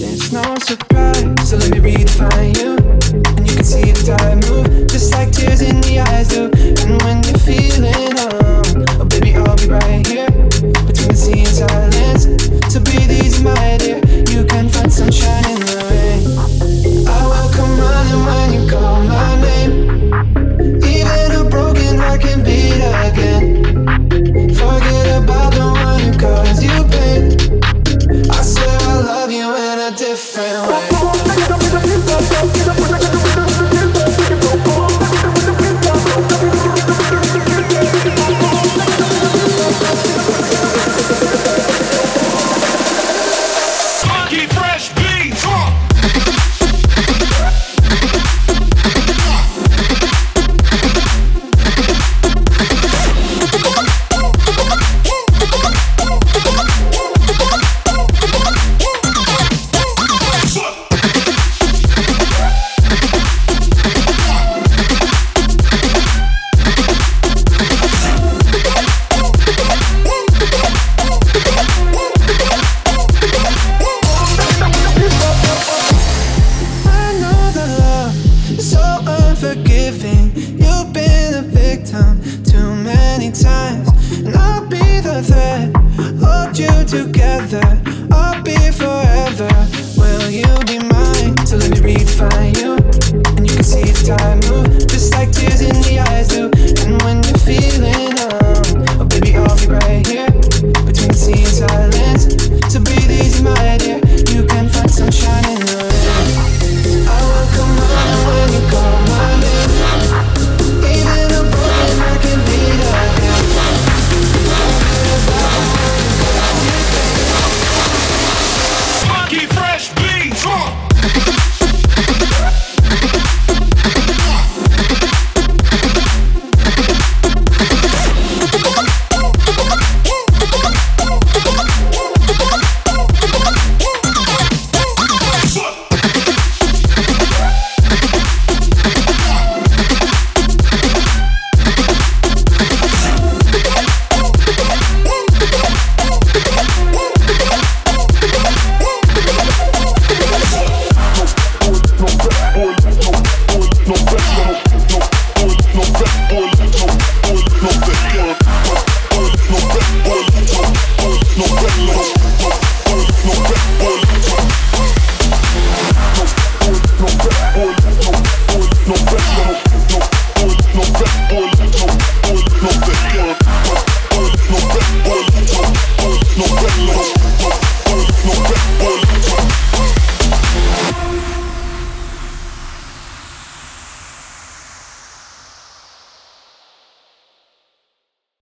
It's no surprise, so let me redefine you. And you can see the time move, just like tears in the eyes do. different way. living. You've been a victim too many times. And I'll be the threat, hold you together. I'll be forever. Will you be mine? So let me redefine you. And you can see time move.